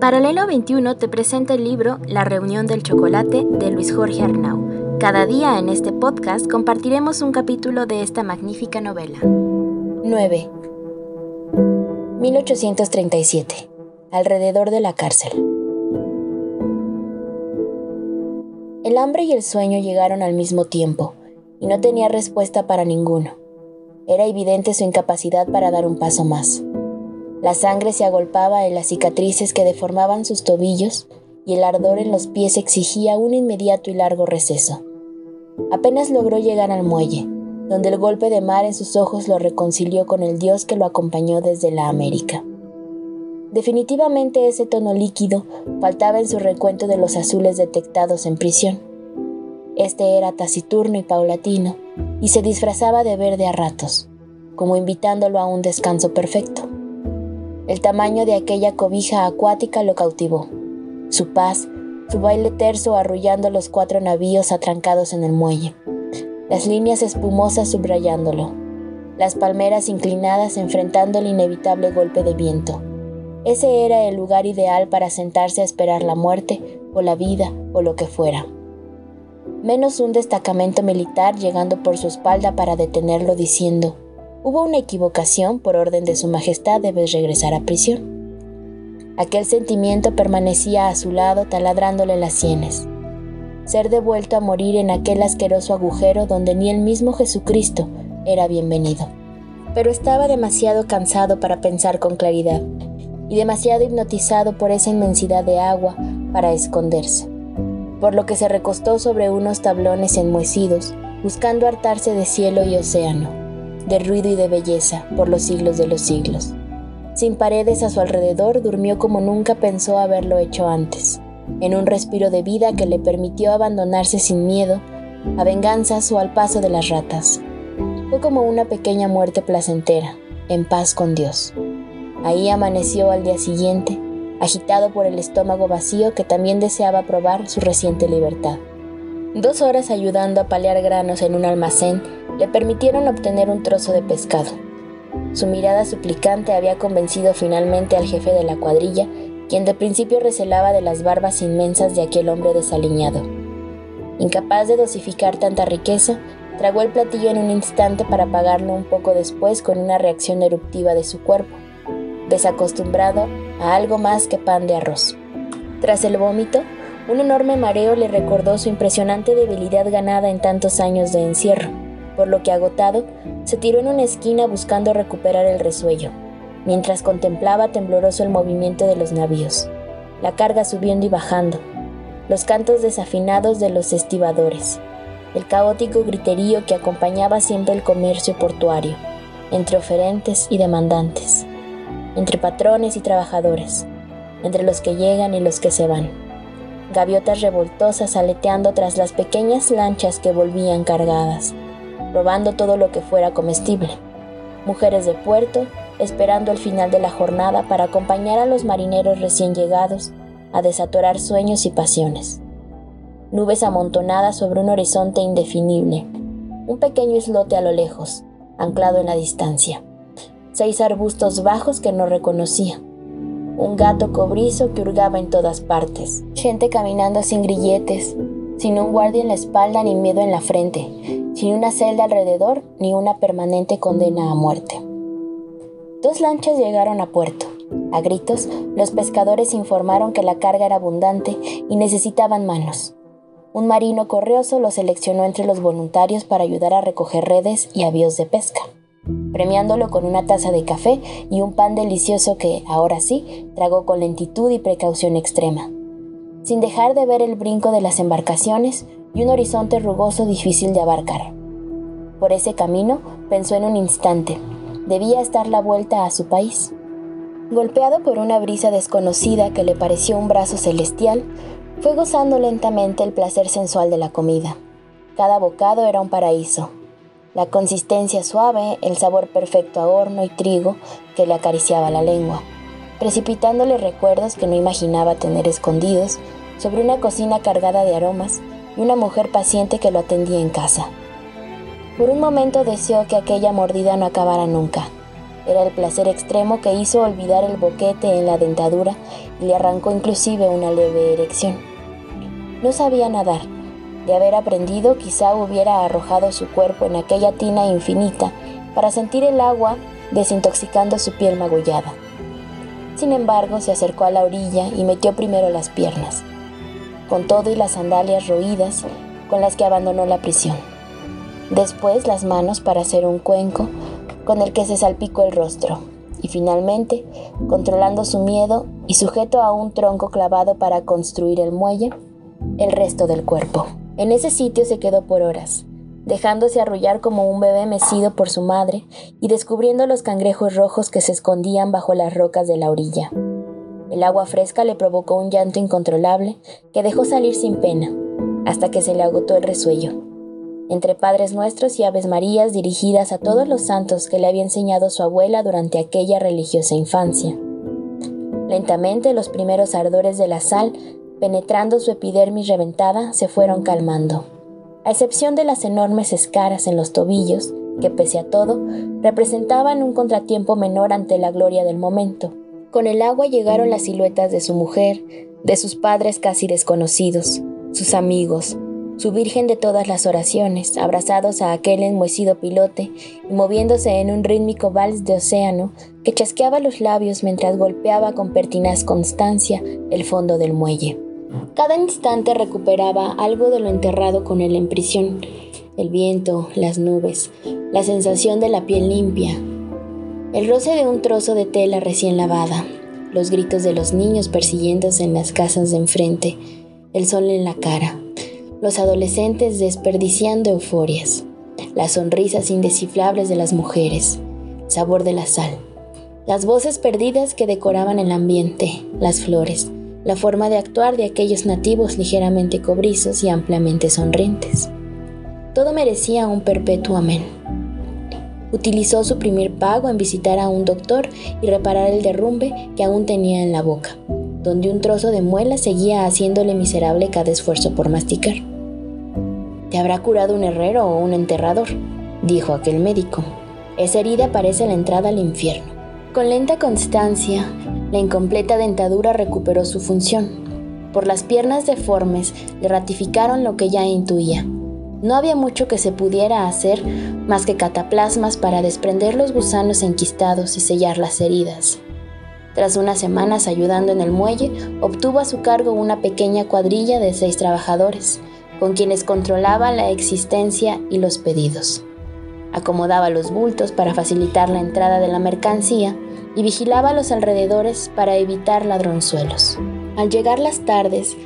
Paralelo 21 te presenta el libro La reunión del chocolate de Luis Jorge Arnau. Cada día en este podcast compartiremos un capítulo de esta magnífica novela. 9. 1837. Alrededor de la cárcel. El hambre y el sueño llegaron al mismo tiempo, y no tenía respuesta para ninguno. Era evidente su incapacidad para dar un paso más. La sangre se agolpaba en las cicatrices que deformaban sus tobillos y el ardor en los pies exigía un inmediato y largo receso. Apenas logró llegar al muelle, donde el golpe de mar en sus ojos lo reconcilió con el Dios que lo acompañó desde la América. Definitivamente ese tono líquido faltaba en su recuento de los azules detectados en prisión. Este era taciturno y paulatino, y se disfrazaba de verde a ratos, como invitándolo a un descanso perfecto. El tamaño de aquella cobija acuática lo cautivó. Su paz, su baile terso arrullando los cuatro navíos atrancados en el muelle, las líneas espumosas subrayándolo, las palmeras inclinadas enfrentando el inevitable golpe de viento. Ese era el lugar ideal para sentarse a esperar la muerte o la vida o lo que fuera. Menos un destacamento militar llegando por su espalda para detenerlo diciendo, Hubo una equivocación, por orden de su Majestad debes regresar a prisión. Aquel sentimiento permanecía a su lado taladrándole las sienes. Ser devuelto a morir en aquel asqueroso agujero donde ni el mismo Jesucristo era bienvenido. Pero estaba demasiado cansado para pensar con claridad y demasiado hipnotizado por esa inmensidad de agua para esconderse, por lo que se recostó sobre unos tablones enmohecidos, buscando hartarse de cielo y océano de ruido y de belleza por los siglos de los siglos. Sin paredes a su alrededor, durmió como nunca pensó haberlo hecho antes, en un respiro de vida que le permitió abandonarse sin miedo a venganzas o al paso de las ratas. Fue como una pequeña muerte placentera, en paz con Dios. Ahí amaneció al día siguiente, agitado por el estómago vacío que también deseaba probar su reciente libertad. Dos horas ayudando a palear granos en un almacén le permitieron obtener un trozo de pescado. Su mirada suplicante había convencido finalmente al jefe de la cuadrilla, quien de principio recelaba de las barbas inmensas de aquel hombre desaliñado. Incapaz de dosificar tanta riqueza, tragó el platillo en un instante para pagarlo un poco después con una reacción eruptiva de su cuerpo, desacostumbrado a algo más que pan de arroz. Tras el vómito, un enorme mareo le recordó su impresionante debilidad ganada en tantos años de encierro por lo que agotado, se tiró en una esquina buscando recuperar el resuello, mientras contemplaba tembloroso el movimiento de los navíos, la carga subiendo y bajando, los cantos desafinados de los estibadores, el caótico griterío que acompañaba siempre el comercio portuario, entre oferentes y demandantes, entre patrones y trabajadores, entre los que llegan y los que se van. Gaviotas revoltosas aleteando tras las pequeñas lanchas que volvían cargadas, robando todo lo que fuera comestible. Mujeres de puerto, esperando el final de la jornada para acompañar a los marineros recién llegados a desatorar sueños y pasiones. Nubes amontonadas sobre un horizonte indefinible. Un pequeño islote a lo lejos, anclado en la distancia. Seis arbustos bajos que no reconocía. Un gato cobrizo que hurgaba en todas partes. Gente caminando sin grilletes, sin un guardia en la espalda ni miedo en la frente, sin una celda alrededor ni una permanente condena a muerte. Dos lanchas llegaron a puerto. A gritos, los pescadores informaron que la carga era abundante y necesitaban manos. Un marino correoso los seleccionó entre los voluntarios para ayudar a recoger redes y avíos de pesca, premiándolo con una taza de café y un pan delicioso que, ahora sí, tragó con lentitud y precaución extrema sin dejar de ver el brinco de las embarcaciones y un horizonte rugoso difícil de abarcar. Por ese camino pensó en un instante, debía estar la vuelta a su país. Golpeado por una brisa desconocida que le pareció un brazo celestial, fue gozando lentamente el placer sensual de la comida. Cada bocado era un paraíso. La consistencia suave, el sabor perfecto a horno y trigo que le acariciaba la lengua, precipitándole recuerdos que no imaginaba tener escondidos sobre una cocina cargada de aromas y una mujer paciente que lo atendía en casa. Por un momento deseó que aquella mordida no acabara nunca. Era el placer extremo que hizo olvidar el boquete en la dentadura y le arrancó inclusive una leve erección. No sabía nadar. De haber aprendido, quizá hubiera arrojado su cuerpo en aquella tina infinita para sentir el agua desintoxicando su piel magullada. Sin embargo, se acercó a la orilla y metió primero las piernas, con todo y las sandalias roídas con las que abandonó la prisión. Después las manos para hacer un cuenco con el que se salpicó el rostro. Y finalmente, controlando su miedo y sujeto a un tronco clavado para construir el muelle, el resto del cuerpo. En ese sitio se quedó por horas, dejándose arrullar como un bebé mecido por su madre y descubriendo los cangrejos rojos que se escondían bajo las rocas de la orilla. El agua fresca le provocó un llanto incontrolable que dejó salir sin pena, hasta que se le agotó el resuello. Entre Padres Nuestros y Aves Marías dirigidas a todos los santos que le había enseñado su abuela durante aquella religiosa infancia. Lentamente los primeros ardores de la sal, penetrando su epidermis reventada, se fueron calmando a excepción de las enormes escaras en los tobillos, que pese a todo, representaban un contratiempo menor ante la gloria del momento. Con el agua llegaron las siluetas de su mujer, de sus padres casi desconocidos, sus amigos, su Virgen de todas las oraciones, abrazados a aquel enmohecido pilote y moviéndose en un rítmico vals de océano que chasqueaba los labios mientras golpeaba con pertinaz constancia el fondo del muelle. Cada instante recuperaba algo de lo enterrado con él en prisión, el viento, las nubes, la sensación de la piel limpia, el roce de un trozo de tela recién lavada, los gritos de los niños persiguiéndose en las casas de enfrente, el sol en la cara, los adolescentes desperdiciando euforias, las sonrisas indescifrables de las mujeres, sabor de la sal, las voces perdidas que decoraban el ambiente, las flores, la forma de actuar de aquellos nativos ligeramente cobrizos y ampliamente sonrientes. Todo merecía un perpetuo amén. Utilizó su primer pago en visitar a un doctor y reparar el derrumbe que aún tenía en la boca, donde un trozo de muela seguía haciéndole miserable cada esfuerzo por masticar. Te habrá curado un herrero o un enterrador, dijo aquel médico. Esa herida parece la entrada al infierno. Con lenta constancia, la incompleta dentadura recuperó su función. Por las piernas deformes le ratificaron lo que ya intuía. No había mucho que se pudiera hacer más que cataplasmas para desprender los gusanos enquistados y sellar las heridas. Tras unas semanas ayudando en el muelle, obtuvo a su cargo una pequeña cuadrilla de seis trabajadores, con quienes controlaba la existencia y los pedidos. Acomodaba los bultos para facilitar la entrada de la mercancía y vigilaba los alrededores para evitar ladronzuelos. Al llegar las tardes,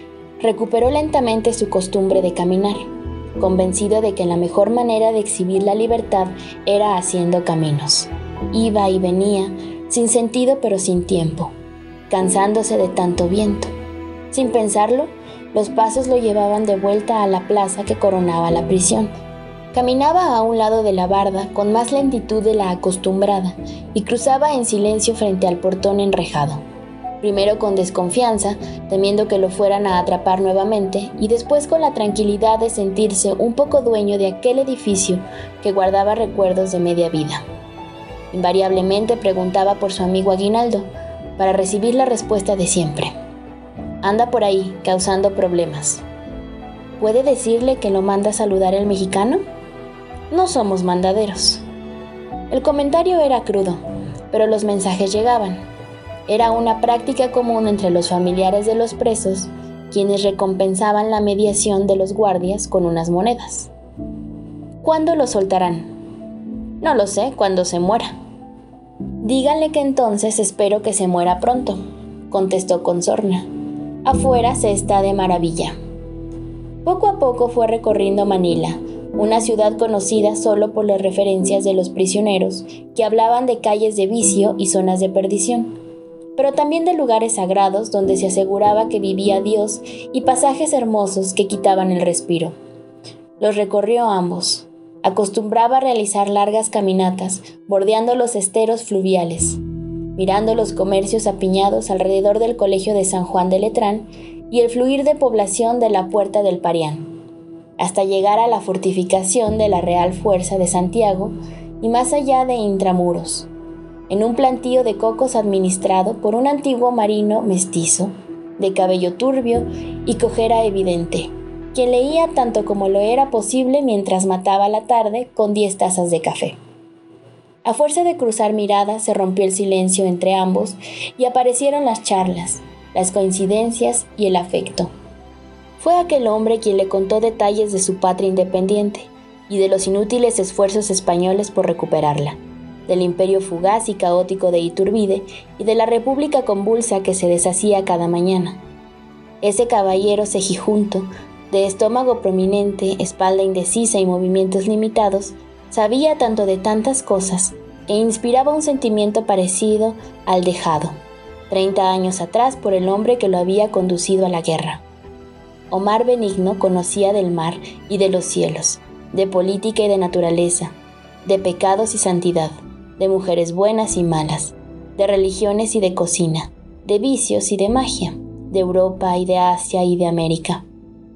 recuperó lentamente su costumbre de caminar, convencido de que la mejor manera de exhibir la libertad era haciendo caminos. Iba y venía, sin sentido pero sin tiempo, cansándose de tanto viento. Sin pensarlo, los pasos lo llevaban de vuelta a la plaza que coronaba la prisión Caminaba a un lado de la barda con más lentitud de la acostumbrada y cruzaba en silencio frente al portón enrejado. Primero con desconfianza, temiendo que lo fueran a atrapar nuevamente, y después con la tranquilidad de sentirse un poco dueño de aquel edificio que guardaba recuerdos de media vida. Invariablemente preguntaba por su amigo Aguinaldo, para recibir la respuesta de siempre. Anda por ahí, causando problemas. ¿Puede decirle que lo manda a saludar el mexicano? No somos mandaderos. El comentario era crudo, pero los mensajes llegaban. Era una práctica común entre los familiares de los presos, quienes recompensaban la mediación de los guardias con unas monedas. ¿Cuándo lo soltarán? No lo sé, cuando se muera. Díganle que entonces espero que se muera pronto, contestó con sorna. Afuera se está de maravilla. Poco a poco fue recorriendo Manila, una ciudad conocida solo por las referencias de los prisioneros, que hablaban de calles de vicio y zonas de perdición, pero también de lugares sagrados donde se aseguraba que vivía Dios y pasajes hermosos que quitaban el respiro. Los recorrió ambos. Acostumbraba a realizar largas caminatas, bordeando los esteros fluviales, mirando los comercios apiñados alrededor del Colegio de San Juan de Letrán y el fluir de población de la Puerta del Parián hasta llegar a la fortificación de la Real Fuerza de Santiago y más allá de Intramuros. en un plantío de cocos administrado por un antiguo marino mestizo, de cabello turbio y cojera evidente, quien leía tanto como lo era posible mientras mataba la tarde con diez tazas de café. A fuerza de cruzar miradas se rompió el silencio entre ambos y aparecieron las charlas, las coincidencias y el afecto. Fue aquel hombre quien le contó detalles de su patria independiente y de los inútiles esfuerzos españoles por recuperarla del imperio fugaz y caótico de Iturbide y de la república convulsa que se deshacía cada mañana. Ese caballero cejijunto, de estómago prominente, espalda indecisa y movimientos limitados, sabía tanto de tantas cosas e inspiraba un sentimiento parecido al dejado, 30 años atrás por el hombre que lo había conducido a la guerra. Omar Benigno conocía del mar y de los cielos, de política y de naturaleza, de pecados y santidad de mujeres buenas y malas, de religiones y de cocina, de vicios y de magia, de Europa y de Asia y de América,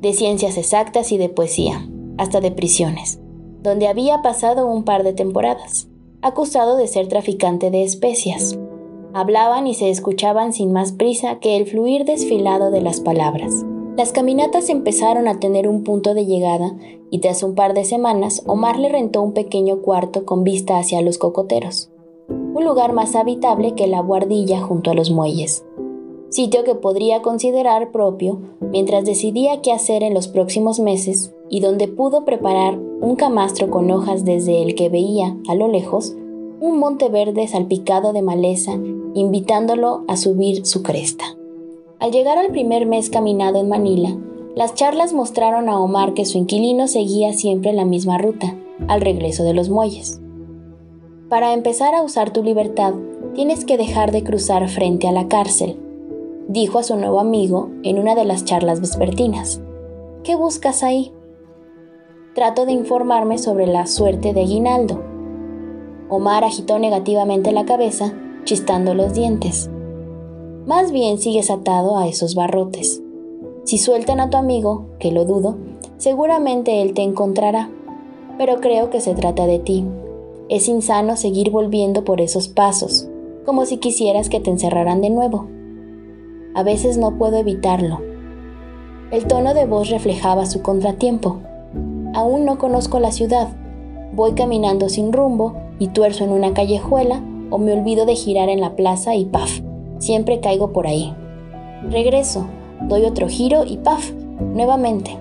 de ciencias exactas y de poesía, hasta de prisiones, donde había pasado un par de temporadas, acusado de ser traficante de especias. Hablaban y se escuchaban sin más prisa que el fluir desfilado de las palabras. Las caminatas empezaron a tener un punto de llegada y tras un par de semanas Omar le rentó un pequeño cuarto con vista hacia los cocoteros, un lugar más habitable que la guardilla junto a los muelles, sitio que podría considerar propio mientras decidía qué hacer en los próximos meses y donde pudo preparar un camastro con hojas desde el que veía, a lo lejos, un monte verde salpicado de maleza, invitándolo a subir su cresta. Al llegar al primer mes caminado en Manila, las charlas mostraron a Omar que su inquilino seguía siempre la misma ruta, al regreso de los muelles. Para empezar a usar tu libertad, tienes que dejar de cruzar frente a la cárcel, dijo a su nuevo amigo en una de las charlas vespertinas. ¿Qué buscas ahí? Trato de informarme sobre la suerte de Aguinaldo. Omar agitó negativamente la cabeza, chistando los dientes. Más bien sigues atado a esos barrotes. Si sueltan a tu amigo, que lo dudo, seguramente él te encontrará. Pero creo que se trata de ti. Es insano seguir volviendo por esos pasos, como si quisieras que te encerraran de nuevo. A veces no puedo evitarlo. El tono de voz reflejaba su contratiempo. Aún no conozco la ciudad. Voy caminando sin rumbo y tuerzo en una callejuela o me olvido de girar en la plaza y paf, Siempre caigo por ahí. Regreso, doy otro giro y ¡paf! Nuevamente.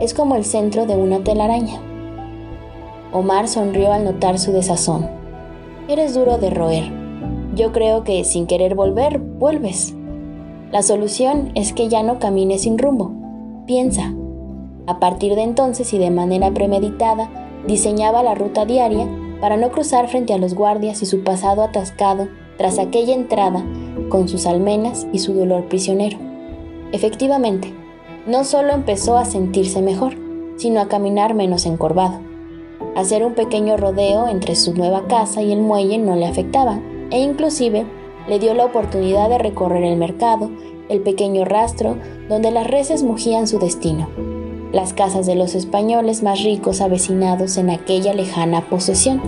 Es como el centro de una telaraña. Omar sonrió al notar su desazón. Eres duro de roer. Yo creo que sin querer volver, vuelves. La solución es que ya no camines sin rumbo. Piensa. A partir de entonces y de manera premeditada, diseñaba la ruta diaria para no cruzar frente a los guardias y su pasado atascado tras aquella entrada con sus almenas y su dolor prisionero. Efectivamente, no solo empezó a sentirse mejor, sino a caminar menos encorvado. Hacer un pequeño rodeo entre su nueva casa y el muelle no le afectaba, e inclusive le dio la oportunidad de recorrer el mercado, el pequeño rastro donde las reses mugían su destino, las casas de los españoles más ricos avecinados en aquella lejana posesión,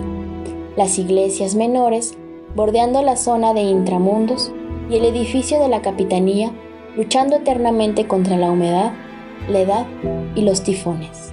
las iglesias menores bordeando la zona de intramundos y el edificio de la capitanía luchando eternamente contra la humedad, la edad y los tifones.